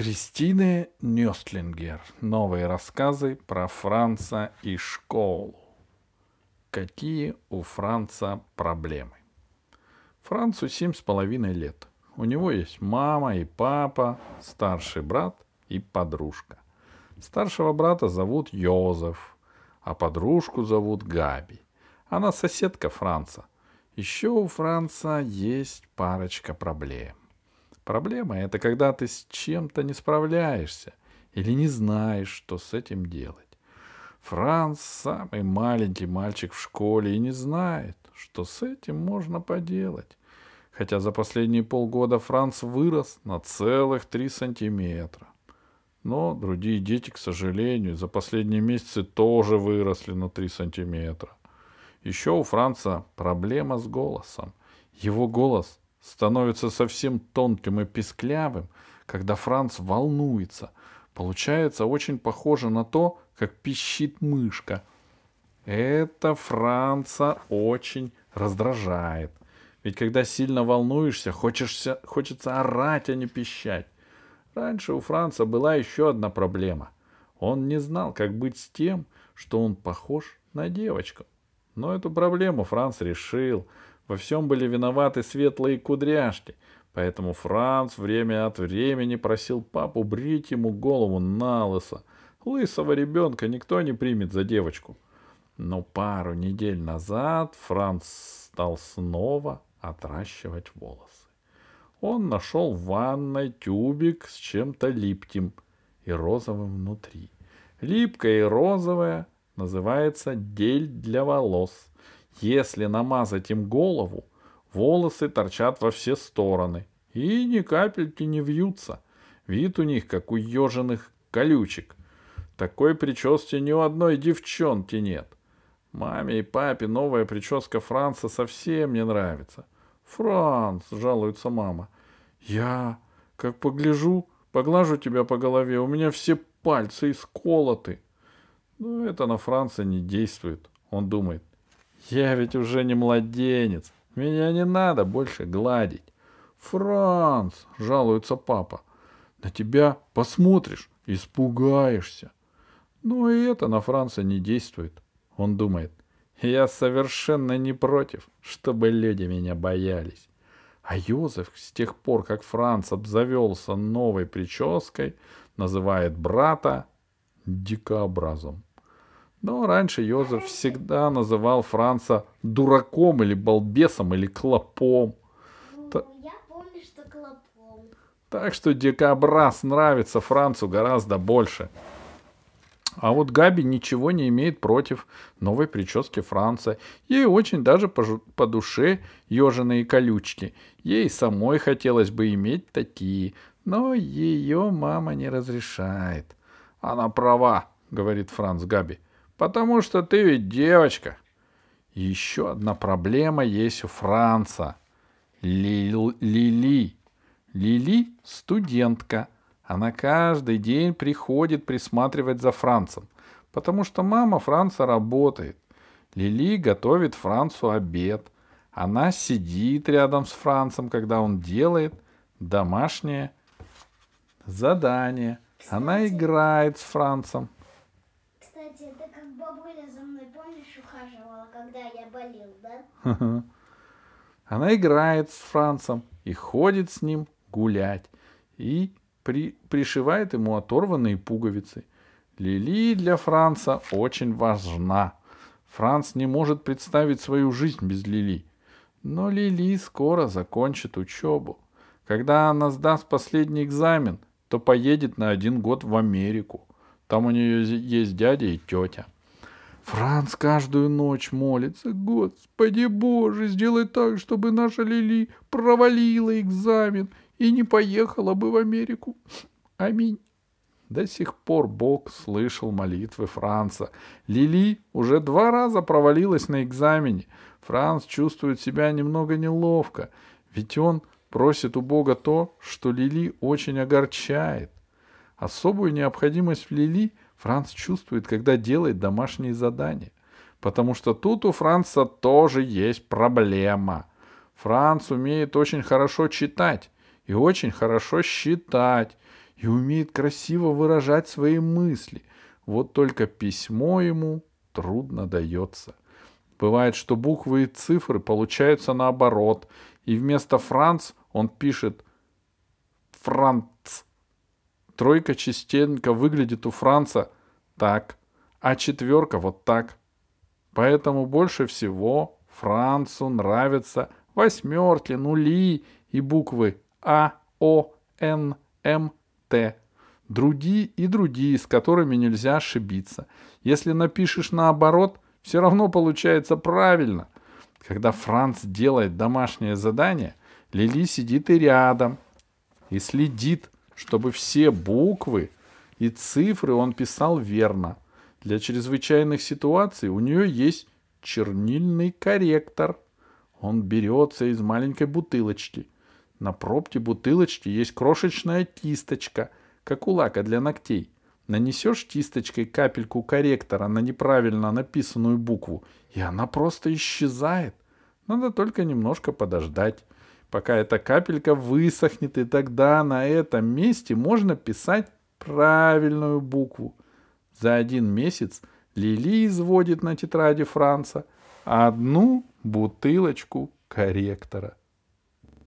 Кристины Нёстлингер. Новые рассказы про Франца и школу. Какие у Франца проблемы? Францу семь с половиной лет. У него есть мама и папа, старший брат и подружка. Старшего брата зовут Йозеф, а подружку зовут Габи. Она соседка Франца. Еще у Франца есть парочка проблем. Проблема — это когда ты с чем-то не справляешься или не знаешь, что с этим делать. Франц — самый маленький мальчик в школе и не знает, что с этим можно поделать. Хотя за последние полгода Франц вырос на целых три сантиметра. Но другие дети, к сожалению, за последние месяцы тоже выросли на три сантиметра. Еще у Франца проблема с голосом. Его голос становится совсем тонким и писклявым, когда Франц волнуется. Получается очень похоже на то, как пищит мышка. Это Франца очень раздражает. Ведь когда сильно волнуешься, хочешься, хочется орать, а не пищать. Раньше у Франца была еще одна проблема. Он не знал, как быть с тем, что он похож на девочку. Но эту проблему Франц решил — во всем были виноваты светлые кудряшки, поэтому Франц время от времени просил папу брить ему голову на лысо. Лысого ребенка никто не примет за девочку. Но пару недель назад Франц стал снова отращивать волосы. Он нашел в ванной тюбик с чем-то липким и розовым внутри. Липкое и розовое называется дель для волос. Если намазать им голову, волосы торчат во все стороны и ни капельки не вьются. Вид у них, как у еженых колючек. Такой прически ни у одной девчонки нет. Маме и папе новая прическа Франца совсем не нравится. «Франц», — жалуется мама, — «я, как погляжу, поглажу тебя по голове, у меня все пальцы исколоты». Но это на Франца не действует. Он думает, я ведь уже не младенец. Меня не надо больше гладить. Франц, жалуется папа, на тебя посмотришь, испугаешься. Но и это на Франца не действует. Он думает, я совершенно не против, чтобы люди меня боялись. А Йозеф с тех пор, как Франц обзавелся новой прической, называет брата дикообразом. Но раньше Йозеф всегда называл Франца дураком или балбесом или клопом. Ну, Та... Я помню, что клопом. Так что дикобраз нравится Францу гораздо больше. А вот Габи ничего не имеет против новой прически Франца. Ей очень даже по, по душе еженые колючки. Ей самой хотелось бы иметь такие, но ее мама не разрешает. Она права, говорит Франц Габи. — Потому что ты ведь девочка. еще одна проблема есть у Франца. Лили. Лили — студентка. Она каждый день приходит присматривать за Францем, потому что мама Франца работает. Лили готовит Францу обед. Она сидит рядом с Францем, когда он делает домашнее задание. Она играет с Францем. Кстати, это как бабуля за мной, помнишь, ухаживала, когда я болел, да? Она играет с Францем и ходит с ним гулять. И при, пришивает ему оторванные пуговицы. Лили для Франца очень важна. Франц не может представить свою жизнь без Лили. Но Лили скоро закончит учебу. Когда она сдаст последний экзамен, то поедет на один год в Америку. Там у нее есть дядя и тетя. Франц каждую ночь молится. Господи Боже, сделай так, чтобы наша Лили провалила экзамен и не поехала бы в Америку. Аминь. До сих пор Бог слышал молитвы Франца. Лили уже два раза провалилась на экзамене. Франц чувствует себя немного неловко, ведь он просит у Бога то, что Лили очень огорчает. Особую необходимость в Лили Франц чувствует, когда делает домашние задания. Потому что тут у Франца тоже есть проблема. Франц умеет очень хорошо читать и очень хорошо считать. и умеет красиво выражать свои мысли. Вот только письмо ему трудно дается. Бывает, что буквы и цифры получаются наоборот, и вместо Франц он пишет Франц. Тройка частенько выглядит у Франца так, а четверка вот так. Поэтому больше всего Францу нравятся восьмерки, нули и буквы А, О, Н, М, Т. Другие и другие, с которыми нельзя ошибиться. Если напишешь наоборот, все равно получается правильно. Когда Франц делает домашнее задание, Лили сидит и рядом и следит, чтобы все буквы и цифры он писал верно. Для чрезвычайных ситуаций у нее есть чернильный корректор. Он берется из маленькой бутылочки. На пробке бутылочки есть крошечная кисточка, как у лака для ногтей. Нанесешь кисточкой капельку корректора на неправильно написанную букву, и она просто исчезает. Надо только немножко подождать, пока эта капелька высохнет, и тогда на этом месте можно писать правильную букву. За один месяц Лили изводит на тетради Франца одну бутылочку корректора.